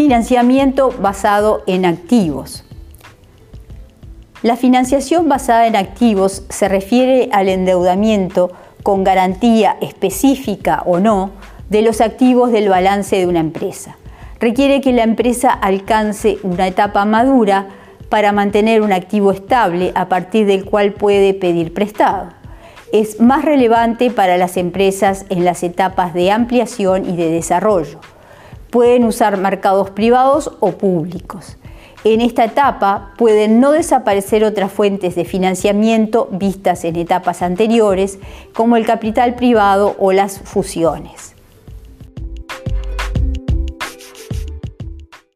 Financiamiento basado en activos. La financiación basada en activos se refiere al endeudamiento con garantía específica o no de los activos del balance de una empresa. Requiere que la empresa alcance una etapa madura para mantener un activo estable a partir del cual puede pedir prestado. Es más relevante para las empresas en las etapas de ampliación y de desarrollo. Pueden usar mercados privados o públicos. En esta etapa pueden no desaparecer otras fuentes de financiamiento vistas en etapas anteriores, como el capital privado o las fusiones.